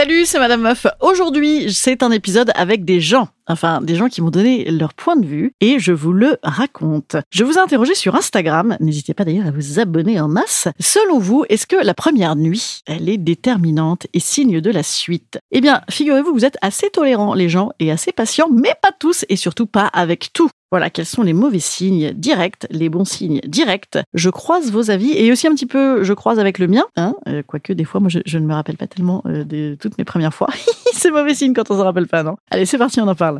Salut, c'est Madame Meuf. Aujourd'hui, c'est un épisode avec des gens. Enfin, des gens qui m'ont donné leur point de vue et je vous le raconte. Je vous ai interrogé sur Instagram. N'hésitez pas d'ailleurs à vous abonner en masse. Selon vous, est-ce que la première nuit, elle est déterminante et signe de la suite? Eh bien, figurez-vous, vous êtes assez tolérants, les gens, et assez patients, mais pas tous et surtout pas avec tout. Voilà, quels sont les mauvais signes directs, les bons signes directs? Je croise vos avis et aussi un petit peu, je croise avec le mien. Hein, euh, quoique des fois, moi, je, ne me rappelle pas tellement euh, de toutes mes premières fois. c'est mauvais signe quand on se rappelle pas, non? Allez, c'est parti, on en parle.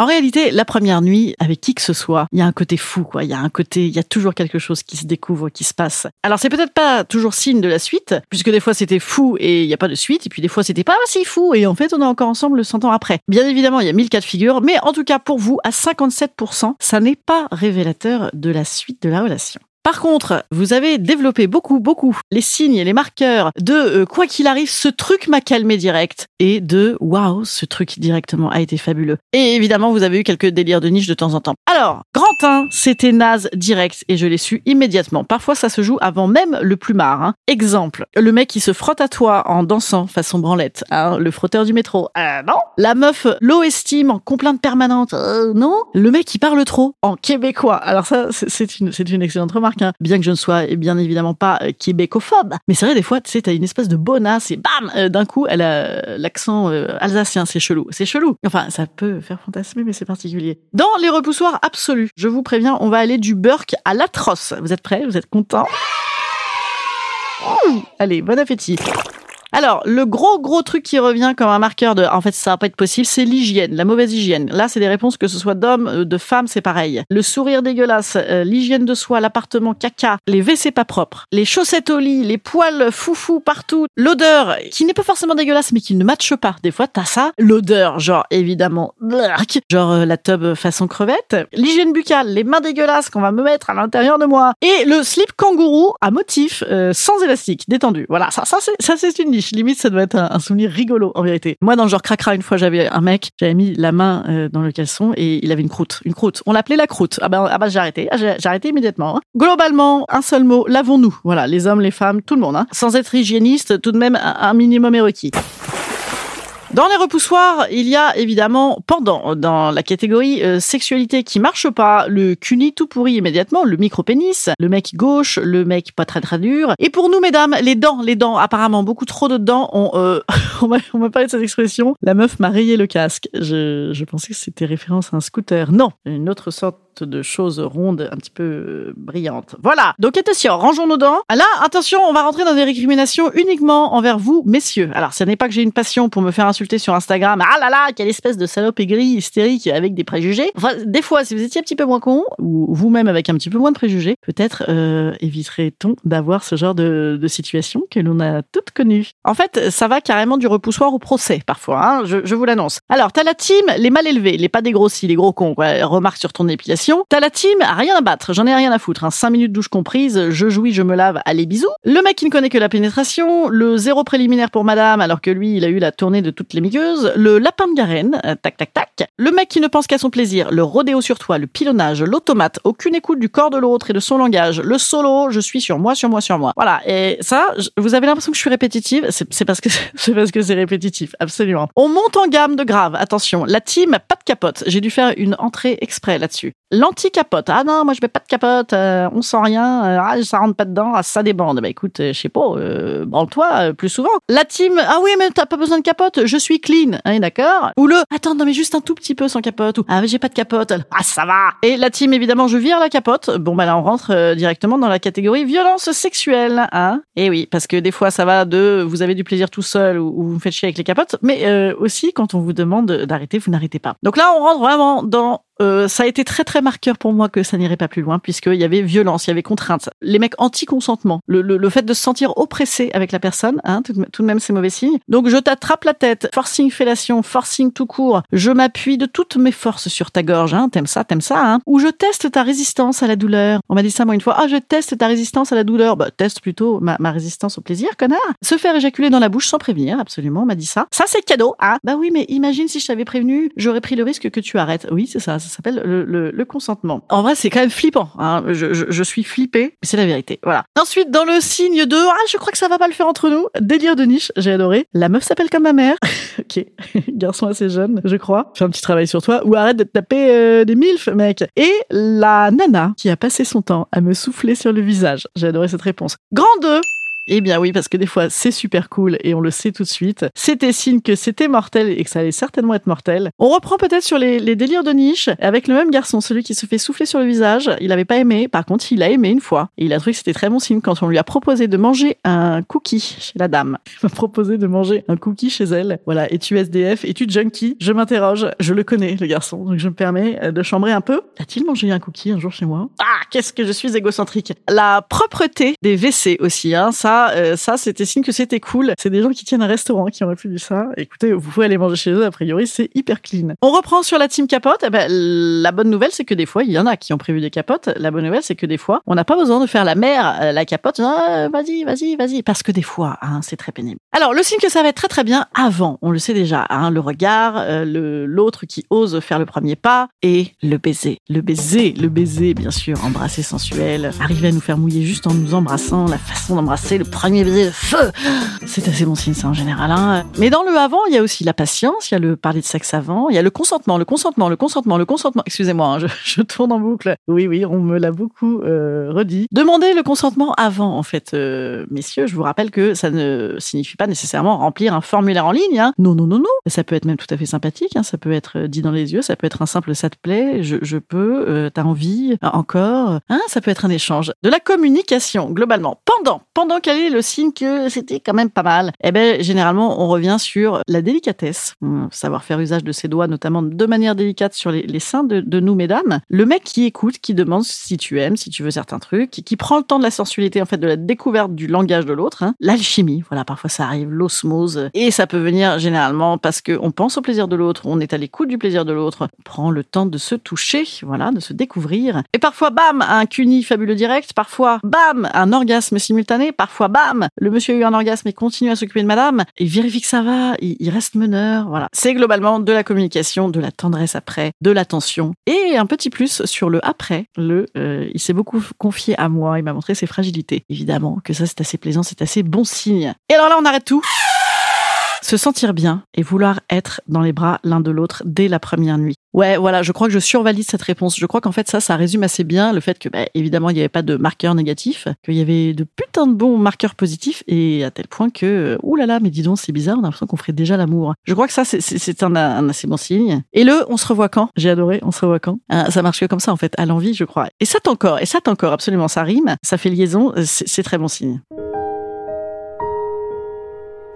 En réalité, la première nuit, avec qui que ce soit, il y a un côté fou, quoi. Il y a un côté, il y a toujours quelque chose qui se découvre, qui se passe. Alors, c'est peut-être pas toujours signe de la suite, puisque des fois c'était fou et il n'y a pas de suite, et puis des fois c'était pas si fou et en fait on est encore ensemble 100 ans après. Bien évidemment, il y a mille cas de figure, mais en tout cas pour vous, à 57%, ça n'est pas révélateur de la suite de la relation. Par contre, vous avez développé beaucoup, beaucoup les signes et les marqueurs de euh, quoi qu'il arrive, ce truc m'a calmé direct et de waouh, ce truc directement a été fabuleux. Et évidemment, vous avez eu quelques délires de niche de temps en temps. Alors, grand 1, c'était naze direct et je l'ai su immédiatement. Parfois, ça se joue avant même le plumard. Hein. Exemple, le mec qui se frotte à toi en dansant façon branlette, hein, le frotteur du métro. Euh, non. La meuf low estime en complainte permanente. Euh, non. Le mec qui parle trop en québécois. Alors ça, c'est une, c'est une excellente remarque. Hein. Bien que je ne sois eh bien évidemment pas euh, québécophobe, mais c'est vrai des fois, tu sais, t'as une espèce de bonasse et bam, euh, d'un coup, elle a euh, l'accent alsacien. C'est chelou, c'est chelou. Enfin, ça peut faire fantasmer, mais c'est particulier. Dans les repoussoirs absolus, je vous préviens, on va aller du burk à l'atroce. Vous êtes prêts? Vous êtes contents? Allez, bon appétit. Alors, le gros gros truc qui revient comme un marqueur de en fait ça va pas être possible, c'est l'hygiène, la mauvaise hygiène. Là, c'est des réponses que ce soit d'hommes, euh, de femmes, c'est pareil. Le sourire dégueulasse, euh, l'hygiène de soi, l'appartement caca, les WC pas propres, les chaussettes au lit, les poils foufou partout, l'odeur qui n'est pas forcément dégueulasse mais qui ne matche pas. Des fois, t'as ça, l'odeur, genre évidemment, genre euh, la tub façon crevette, l'hygiène buccale, les mains dégueulasses qu'on va me mettre à l'intérieur de moi et le slip kangourou à motif euh, sans élastique, détendu. Voilà, ça ça c'est ça c'est une Limite ça doit être un, souvenir rigolo en vérité. Moi dans le genre cracra une fois j'avais un mec, j'avais mis la main euh, dans le caleçon et il avait une croûte, une croûte. On l'appelait la croûte. Ah ben ah ben j'ai arrêté, j'ai arrêté immédiatement. hein. Globalement, un seul mot, lavons-nous? Voilà, les hommes, les femmes, tout le monde hein. Sans être hygiéniste, tout de même un minimum est requis. Dans les repoussoirs, il y a évidemment pendant dans la catégorie euh, sexualité qui marche pas, le cuni tout pourri immédiatement, le micro-pénis, le mec gauche, le mec pas très très dur. Et pour nous mesdames, les dents, les dents, apparemment beaucoup trop de dents ont euh, on m'a parlé de cette expression, la meuf m'a rayé le casque. Je je pensais que c'était référence à un scooter. Non, une autre sorte de choses rondes un petit peu euh, brillantes. Voilà. Donc attention, rangeons nos dents. Là, attention, on va rentrer dans des récriminations uniquement envers vous, messieurs. Alors, ce n'est pas que j'ai une passion pour me faire insulter sur Instagram. Ah là là, quelle espèce de salope aigrie, hystérique, avec des préjugés. Enfin, des fois, si vous étiez un petit peu moins con, ou vous-même avec un petit peu moins de préjugés, peut-être euh, éviterait-on d'avoir ce genre de, de situation que l'on a toutes connues. En fait, ça va carrément du repoussoir au procès, parfois, hein, je, je vous l'annonce. Alors, t'as la team, les mal élevés, les pas dégrossis, les gros cons, quoi. Remarque sur ton épilation. T'as la team, rien à battre, j'en ai rien à foutre. Hein. 5 minutes douche comprise, je jouis, je me lave, allez bisous. Le mec qui ne connaît que la pénétration, le zéro préliminaire pour madame, alors que lui, il a eu la tournée de toutes les migueuses, le lapin de Garenne, euh, tac tac tac. Le mec qui ne pense qu'à son plaisir, le rodéo sur toi, le pilonnage, l'automate, aucune écoute du corps de l'autre et de son langage, le solo, je suis sur moi, sur moi, sur moi. Voilà. Et ça, vous avez l'impression que je suis répétitive, c'est parce que c'est parce que c'est répétitif, absolument. On monte en gamme de grave. Attention, la team pas de capote. J'ai dû faire une entrée exprès là-dessus. L'anti-capote. Ah non, moi je mets pas de capote, euh, on sent rien, euh, ah, ça rentre pas dedans, ah, ça débande. Bah écoute, euh, je sais pas, branle-toi plus souvent. La team, ah oui, mais t'as pas besoin de capote, je suis clean, hein, d'accord Ou le, attends, non mais juste un tout petit peu sans capote, ou ah j'ai pas de capote, ah ça va Et la team, évidemment, je vire la capote. Bon bah là on rentre directement dans la catégorie violence sexuelle, hein Et oui, parce que des fois ça va de, vous avez du plaisir tout seul ou, ou vous me faites chier avec les capotes, mais aussi quand on vous demande d'arrêter, vous n'arrêtez pas. Donc là on rentre vraiment dans euh, ça a été très très marqueur pour moi que ça n'irait pas plus loin puisqu'il y avait violence, il y avait contrainte. Les mecs anti-consentement, le, le, le, fait de se sentir oppressé avec la personne, hein, tout, de même c'est mauvais signe. Donc je t'attrape la tête, forcing fellation, forcing tout court, je m'appuie de toutes mes forces sur ta gorge, hein, t'aimes ça, t'aimes ça, hein. Ou je teste ta résistance à la douleur. On m'a dit ça moi une fois, ah je teste ta résistance à la douleur. Bah teste plutôt ma, ma résistance au plaisir, connard. Se faire éjaculer dans la bouche sans prévenir, absolument, on m'a dit ça. Ça c'est cadeau, hein. Bah oui, mais imagine si je t'avais prévenu, j'aurais pris le risque que tu arrêtes. Oui, c'est ça, s'appelle le, consentement. En vrai, c'est quand même flippant. Hein. Je, suis flippée, mais c'est la vérité. Voilà. Ensuite, dans le signe de ah, je crois que ça va pas le faire entre nous. Délire de niche, j'ai adoré. La meuf s'appelle comme ma mère. ok, garçon assez jeune, je crois. Fais un petit travail sur toi ou arrête de taper euh, des milfs, mec. Et la nana qui a passé son temps à me souffler sur le visage. J'ai adoré cette réponse. Grand 2 eh bien oui, parce que des fois c'est super cool et on le sait tout de suite. C'était signe que c'était mortel et que ça allait certainement être mortel. On reprend peut-être sur les, délires de niche avec le même garçon, celui qui se fait souffler sur le visage. Il avait pas aimé, par contre il a aimé une fois. Et il a trouvé que c'était très bon signe quand on lui a proposé de manger un cookie chez la dame. Il m'a proposé de manger un cookie chez elle. Voilà, es-tu SDF, es-tu junkie Je m'interroge, je le connais le garçon, donc je me permets de chambrer un peu. A-t-il mangé un cookie un jour chez moi? Ah, qu'est-ce que je suis égocentrique. La propreté des WC aussi, hein, ça euh, ça, c'était signe que c'était cool. C'est des gens qui tiennent un restaurant qui auraient pu ça. Écoutez, vous pouvez aller manger chez eux. A priori, c'est hyper clean. On reprend sur la team capote. Eh ben, la bonne nouvelle, c'est que des fois, il y en a qui ont prévu des capotes. La bonne nouvelle, c'est que des fois, on n'a pas besoin de faire la mer, euh, la capote. Ah, vas-y, vas-y, vas-y. Parce que des fois, hein, c'est très pénible. Alors, le signe que ça va être très très bien avant, on le sait déjà, hein, le regard, euh, l'autre qui ose faire le premier pas et le baiser. Le baiser, le baiser, bien sûr, embrasser sensuel, arriver à nous faire mouiller juste en nous embrassant, la façon d'embrasser, le premier baiser de feu. C'est assez bon signe, ça, en général. Hein. Mais dans le avant, il y a aussi la patience, il y a le parler de sexe avant, il y a le consentement, le consentement, le consentement, le consentement. Excusez-moi, hein, je, tourne en boucle. Oui, oui, on me l'a beaucoup euh, redit. Demandez le consentement avant, en fait, euh, messieurs. Je vous rappelle que ça ne signifie pas nécessairement remplir un formulaire en ligne. Hein. Non, non, non, non. Ça peut être même tout à fait sympathique. Hein. Ça peut être dit dans les yeux. Ça peut être un simple ça te plaît, je, peux, euh, t'as envie, encore. Hein, ça peut être un échange. De la communication, globalement. Pendant, pendant quel le signe que c'était quand même pas mal Eh ben, généralement, on revient sur la délicatesse, savoir faire usage de ses doigts, notamment de manière délicate sur les, seins de, nous, mesdames. Le mec qui écoute, qui demande si tu aimes, si tu veux certains trucs, qui, prend le temps de la sensualité, en fait, de la découverte du langage de l'autre. Hein. L'alchimie, voilà, parfois ça arrive, l'osmose, et ça peut venir généralement parce que on pense au plaisir de l'autre, on est à l'écoute du plaisir de l'autre, on prend le temps de se toucher, voilà, de se découvrir. Et parfois, bam, un cuni fabuleux direct, parfois, bam, un orgasme simultané, parfois, bam, le monsieur a eu un orgasme et continue à s'occuper de madame, il vérifie que ça va, il, reste meneur, voilà. C'est globalement de la communication, de la tendresse après, de l'attention, et un petit plus sur le après, le, euh, il s'est beaucoup confié à moi, il m'a montré ses fragilités. Évidemment que ça c'est assez plaisant, c'est assez bon signe. Et alors là, on arrête tout se sentir bien et vouloir être dans les bras l'un de l'autre dès la première nuit. Ouais, voilà, je crois que je survalide cette réponse. Je crois qu'en fait, ça, ça résume assez bien le fait que, bah, évidemment, il n'y avait pas de marqueurs négatifs, qu'il y avait de putain de bons marqueurs positifs, et à tel point que, oulala, là là, mais dis donc, c'est bizarre, on a l'impression qu'on ferait déjà l'amour. Je crois que ça, c'est un, un, assez bon signe. Et le, on se revoit quand? J'ai adoré, on se revoit quand? Ah, Ça marche que comme ça, en fait, à l'envie, je crois. Et ça encore, et ça encore, absolument, ça rime, ça fait liaison, c'est très bon signe.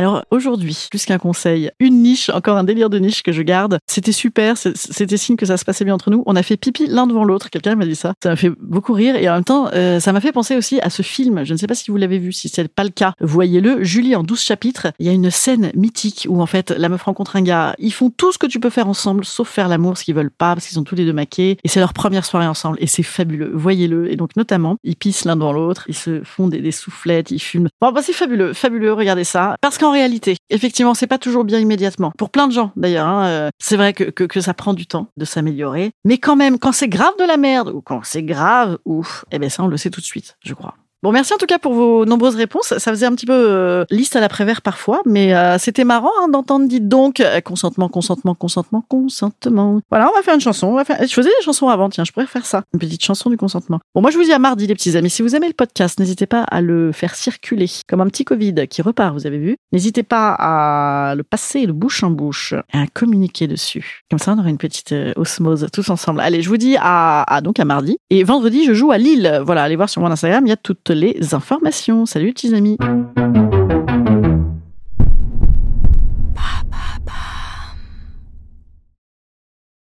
alors aujourd'hui, plus qu'un conseil, une niche, encore un délire de niche que je garde. C'était super, c'était signe que ça se passait bien entre nous. On a fait pipi l'un devant l'autre. Quelqu'un m'a dit ça. Ça m'a fait beaucoup rire et en même temps, euh, ça m'a fait penser aussi à ce film. Je ne sais pas si vous l'avez vu, si c'est pas le cas. Voyez-le, Julie en 12 chapitres. Il y a une scène mythique où en fait la meuf rencontre un gars. Ils font tout ce que tu peux faire ensemble, sauf faire l'amour, ce qu'ils veulent pas, parce qu'ils sont tous les deux maqués. Et c'est leur première soirée ensemble et c'est fabuleux. Voyez-le. Et donc notamment, ils pissent l'un dans l'autre, ils se font des, des soufflettes, ils fument. Bon, bah, c'est fabuleux, fabuleux. Regardez ça. Parce qu'en réalité, effectivement, c'est pas toujours bien immédiatement. Pour plein de gens, d'ailleurs. Hein, euh, c'est vrai que, que, que, ça prend du temps de s'améliorer. Mais quand même, quand c'est grave de la merde, ou quand c'est grave, ouf, eh ben ça, on le sait tout de suite, je crois. Bon, merci en tout cas pour vos nombreuses réponses. Ça faisait un petit peu euh, liste à l'après-vert parfois, mais euh, c'était marrant hein, d'entendre dites donc euh, consentement, consentement, consentement, consentement. Voilà, on va faire une chanson. On va faire... Je faisais des chansons avant, tiens, je pourrais faire ça. Une petite chanson du consentement. Bon, moi je vous dis à mardi les petits amis. Si vous aimez le podcast, n'hésitez pas à le faire circuler comme un petit Covid qui repart, vous avez vu. N'hésitez pas à le passer le bouche en bouche et à communiquer dessus. Comme ça, on aura une petite osmose tous ensemble. Allez, je vous dis à, à donc à mardi. Et vendredi, je joue à Lille. Voilà, allez voir sur mon Instagram, il y a toutes les informations. Salut petits amis